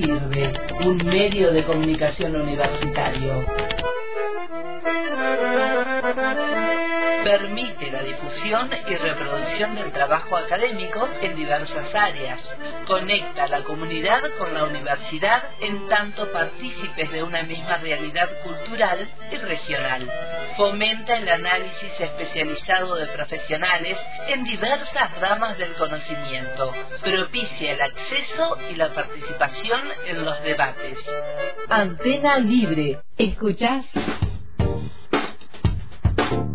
Sirve, un medio de comunicación universitario. Permite la difusión y reproducción del trabajo académico en diversas áreas. Conecta a la comunidad con la universidad en tanto partícipes de una misma realidad cultural y regional. Fomenta el análisis especializado de profesionales en diversas ramas del conocimiento. Propicia el acceso y la participación en los debates. Antena Libre. ¿Escuchás?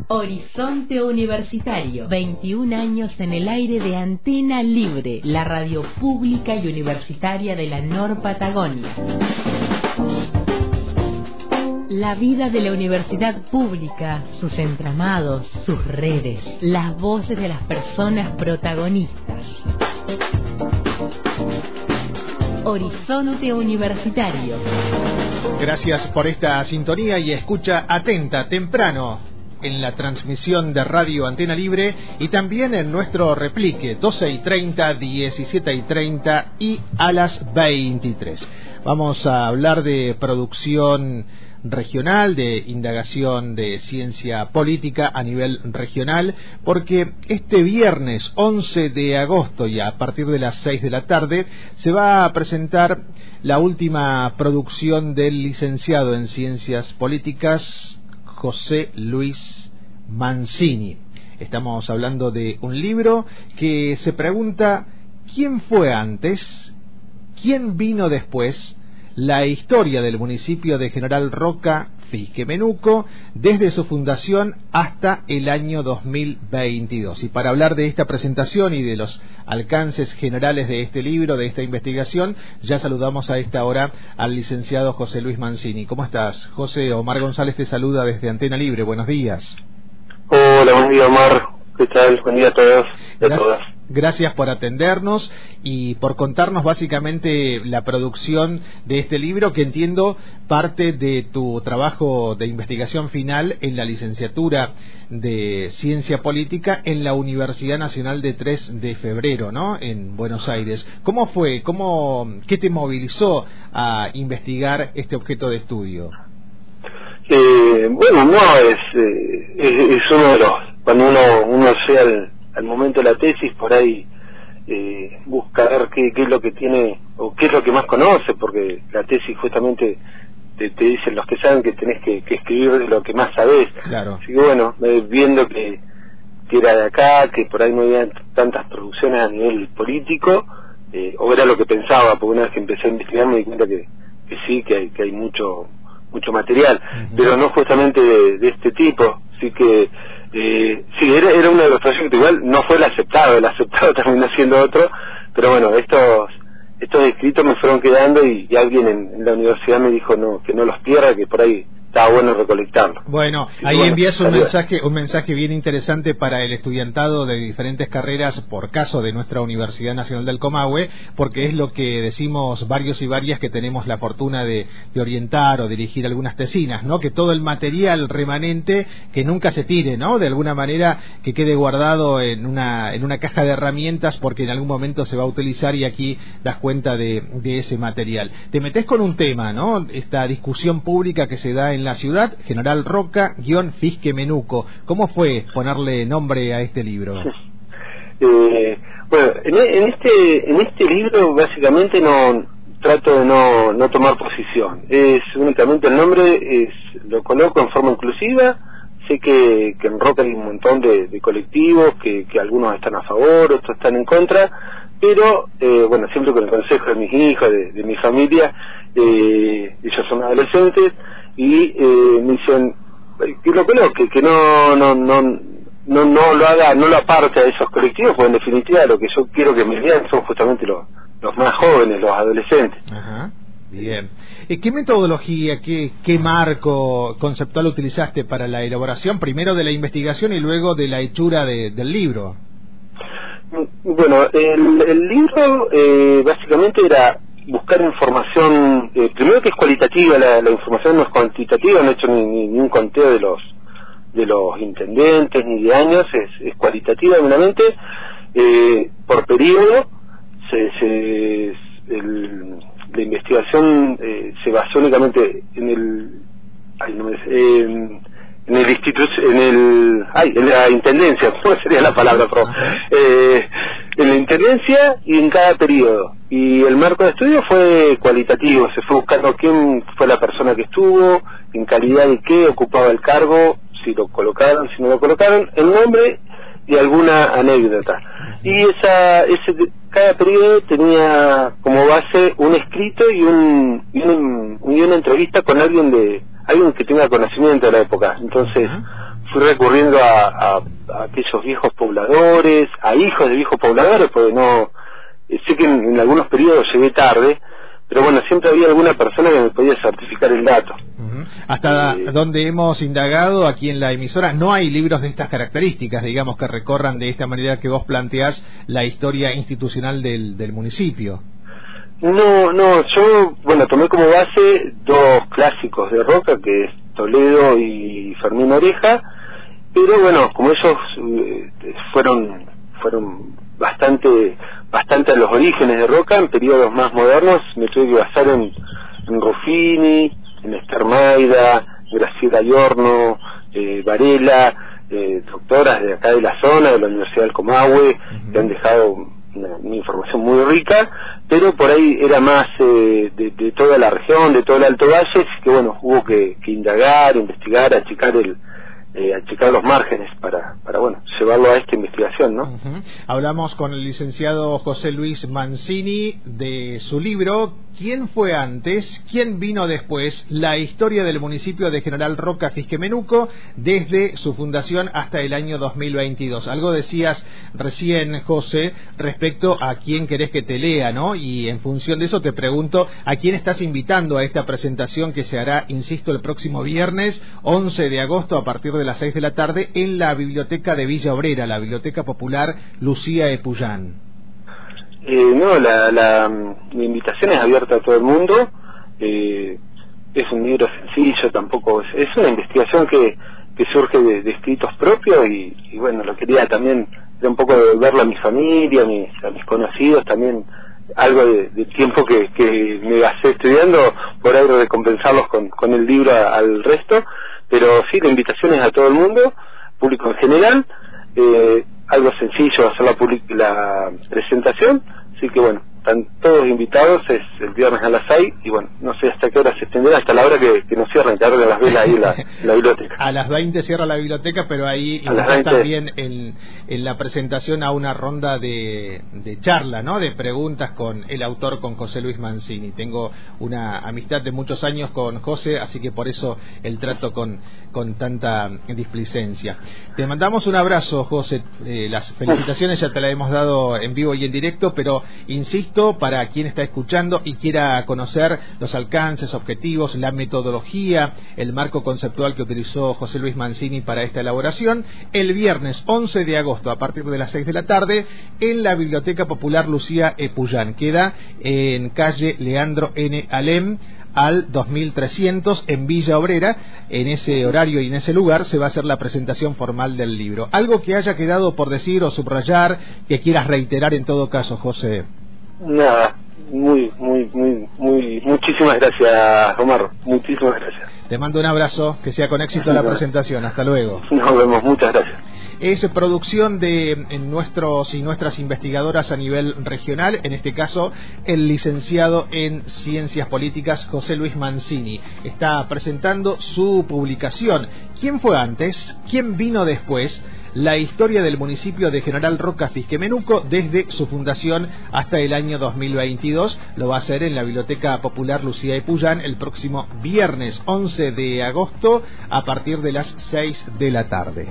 Horizonte Universitario. 21 años en el aire de Antena Libre, la radio pública y universitaria de la Nor Patagonia. La vida de la universidad pública, sus entramados, sus redes, las voces de las personas protagonistas. Horizonte Universitario. Gracias por esta sintonía y escucha atenta, temprano, en la transmisión de Radio Antena Libre y también en nuestro replique 12 y 30, 17 y 30 y a las 23. Vamos a hablar de producción regional, de indagación de ciencia política a nivel regional, porque este viernes 11 de agosto y a partir de las 6 de la tarde se va a presentar la última producción del licenciado en ciencias políticas José Luis Mancini. Estamos hablando de un libro que se pregunta ¿quién fue antes? ¿Quién vino después? La historia del municipio de General Roca Menuco desde su fundación hasta el año 2022. Y para hablar de esta presentación y de los alcances generales de este libro, de esta investigación, ya saludamos a esta hora al licenciado José Luis Mancini. ¿Cómo estás? José Omar González te saluda desde Antena Libre. Buenos días. Hola, buen día Omar. ¿Qué tal? Buen día a todos y a todas. Gracias por atendernos y por contarnos básicamente la producción de este libro que entiendo parte de tu trabajo de investigación final en la licenciatura de Ciencia Política en la Universidad Nacional de 3 de Febrero, ¿no? En Buenos Aires. ¿Cómo fue? ¿Cómo, ¿Qué te movilizó a investigar este objeto de estudio? Eh, bueno, no, es, eh, es, uno de los, cuando uno, uno sea el al momento de la tesis por ahí eh, busca ver qué, qué, es lo que tiene o qué es lo que más conoce, porque la tesis justamente te, te dicen los que saben que tenés que, que escribir lo que más sabés. Claro. Así que bueno, viendo que, que era de acá, que por ahí no había tantas producciones a nivel político, eh, o era lo que pensaba, porque una vez que empecé a investigar me di cuenta que, que sí, que hay, que hay mucho mucho material, pero no justamente de, de este tipo, así que eh, sí, era, era uno de los proyectos, igual no fue el aceptado, el aceptado terminó siendo otro, pero bueno, estos estos escritos me fueron quedando y, alguien en, la universidad me dijo no que no los pierda, que por ahí está bueno recolectarlo. Bueno, ahí envías un mensaje, un mensaje bien interesante para el estudiantado de diferentes carreras, por caso de nuestra Universidad Nacional del Comahue, porque es lo que decimos varios y varias que tenemos la fortuna de, orientar o dirigir algunas tesinas, ¿no? Que todo el material remanente que nunca se tire, ¿no? De alguna manera que quede guardado en una, en una caja de herramientas porque en algún momento se va a utilizar y aquí das cuenta de, de ese material. Te metes con un tema, ¿no? Esta discusión pública que se da en la ciudad, General Roca, guion Fisque Menuco. ¿Cómo fue ponerle nombre a este libro? Eh, bueno, en, este en este libro básicamente no trato de no, no tomar posición. Es únicamente el nombre, es lo coloco en forma inclusiva. Sé que, que en Roca hay un montón de, colectivos, que, que algunos están a favor, otros están en contra, pero eh, bueno, siempre con el consejo de mis hijos, de, de mi familia, eh, ellos son adolescentes, y eh, me dicen que lo coloque, que no, no, no, no, no lo haga, no lo aparte a esos colectivos, porque en definitiva lo que yo quiero que me vean son justamente los, los más jóvenes, los adolescentes. Ajá. Bien. ¿Qué metodología, qué, qué marco conceptual utilizaste para la elaboración, primero de la investigación y luego de la hechura del libro? Bueno, el, el libro eh, básicamente era buscar información, eh, primero que es cualitativa, la, información no es cuantitativa, no he hecho ni, ni, un conteo de los de los intendentes ni de años, es, es cualitativa meramente, eh, por periodo, se, se el, la investigación eh, se basó únicamente en el en, el instituto en el ay, en la intendencia cómo sería la palabra pro eh, en la intendencia y en cada periodo y el marco de estudio fue cualitativo se fue buscando quién fue la persona que estuvo en calidad de qué ocupaba el cargo si lo colocaron si no lo colocaron el nombre y alguna anécdota. Y esa ese cada periodo tenía como base un escrito y un y, una entrevista con alguien de alguien que tenga conocimiento de la época. Entonces fui recurriendo a, aquellos viejos pobladores a hijos de viejos pobladores porque no sé que en, algunos periodos llegué tarde pero bueno siempre había alguna persona que me podía certificar el dato. Hasta eh, donde hemos indagado aquí en la emisora, no hay libros de estas características, digamos, que recorran de esta manera que vos planteás la historia institucional del, del municipio. No, no, yo, bueno, tomé como base dos clásicos de Roca, que es Toledo y Fermín Oreja, pero bueno, como ellos eh, fueron, fueron bastante, bastante a los orígenes de Roca, en periodos más modernos me tuve que basar en, en Ruffini, en Esther Maida, Graciela Yorno, eh, Varela, eh, doctoras de acá de la zona, de la Universidad del Comahue, que han dejado una, información muy rica, pero por ahí era más eh, de, toda la región, de todo el Alto Valle, que bueno, hubo que, que indagar, investigar, achicar el, eh, achicar los márgenes para, para bueno, llevarlo a esta investigación, ¿no? Hablamos con el licenciado José Luis Mancini de su libro ¿Quién fue antes? ¿Quién vino después? La historia del municipio de General Roca Fisquemenuco desde su fundación hasta el año 2022. Algo decías recién, José, respecto a quién querés que te lea, ¿no? Y en función de eso te pregunto, ¿a quién estás invitando a esta presentación que se hará, insisto, el próximo viernes 11 de agosto a partir de las 6 de la tarde en la biblioteca de Villa Obrera, la Biblioteca Popular Lucía Epuyán? Eh, no, la, la, invitación es abierta a todo el mundo. Eh, es un libro sencillo, tampoco es, una investigación que, que surge de, escritos propios y, bueno, lo quería también de un poco devolverlo a mi familia, a mis, a mis conocidos, también algo de, tiempo que, que me gasté estudiando, por ahí recompensarlos con, con el libro al resto, pero sí, la invitación es a todo el mundo, público en general, eh, algo sencillo hacer la, la presentación, así que bueno, están todos invitados, es el viernes a las 6 y bueno, no sé hasta qué hora se extenderá, hasta la hora que, nos cierran, que abren las velas ahí la, la, biblioteca. A las 20 cierra la biblioteca, pero ahí está también en, en, la presentación a una ronda de, de charla, ¿no? De preguntas con el autor, con José Luis Mancini. Tengo una amistad de muchos años con José, así que por eso el trato con, con tanta displicencia. Te mandamos un abrazo, José. Eh, las felicitaciones ya te las hemos dado en vivo y en directo, pero insisto, para quien está escuchando y quiera conocer los alcances, objetivos, la metodología, el marco conceptual que utilizó José Luis Mancini para esta elaboración, el viernes 11 de agosto a partir de las 6 de la tarde en la Biblioteca Popular Lucía Epuyán. Queda en calle Leandro N. Alem al 2300 en Villa Obrera. En ese horario y en ese lugar se va a hacer la presentación formal del libro. Algo que haya quedado por decir o subrayar, que quieras reiterar en todo caso, José. Nada, muy, muy, muy, muy, muchísimas gracias, Omar. Muchísimas gracias. Te mando un abrazo, que sea con éxito la presentación. Hasta luego. Nos vemos, muchas gracias. Es producción de nuestros y nuestras investigadoras a nivel regional, en este caso el licenciado en Ciencias Políticas José Luis Mancini. Está presentando su publicación. ¿Quién fue antes? ¿Quién vino después? La historia del municipio de General Roca Fisquemenuco desde su fundación hasta el año 2022. Lo va a hacer en la Biblioteca Popular Lucía Epuyán el próximo viernes 11 de agosto a partir de las 6 de la tarde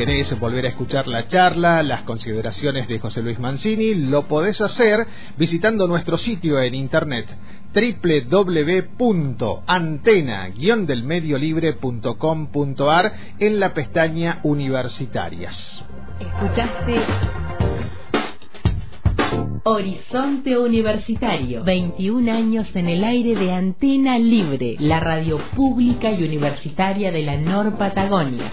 querés volver a escuchar la charla, las consideraciones de José Luis Mancini, lo podés hacer visitando nuestro sitio en internet www.antena-delmediolibre.com.ar en la pestaña Universitarias. Escuchaste Horizonte Universitario, 21 años en el aire de Antena Libre, la radio pública y universitaria de la Nor Patagonia.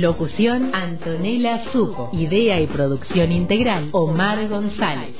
Locución Antonella Suco. Idea y producción integral Omar González.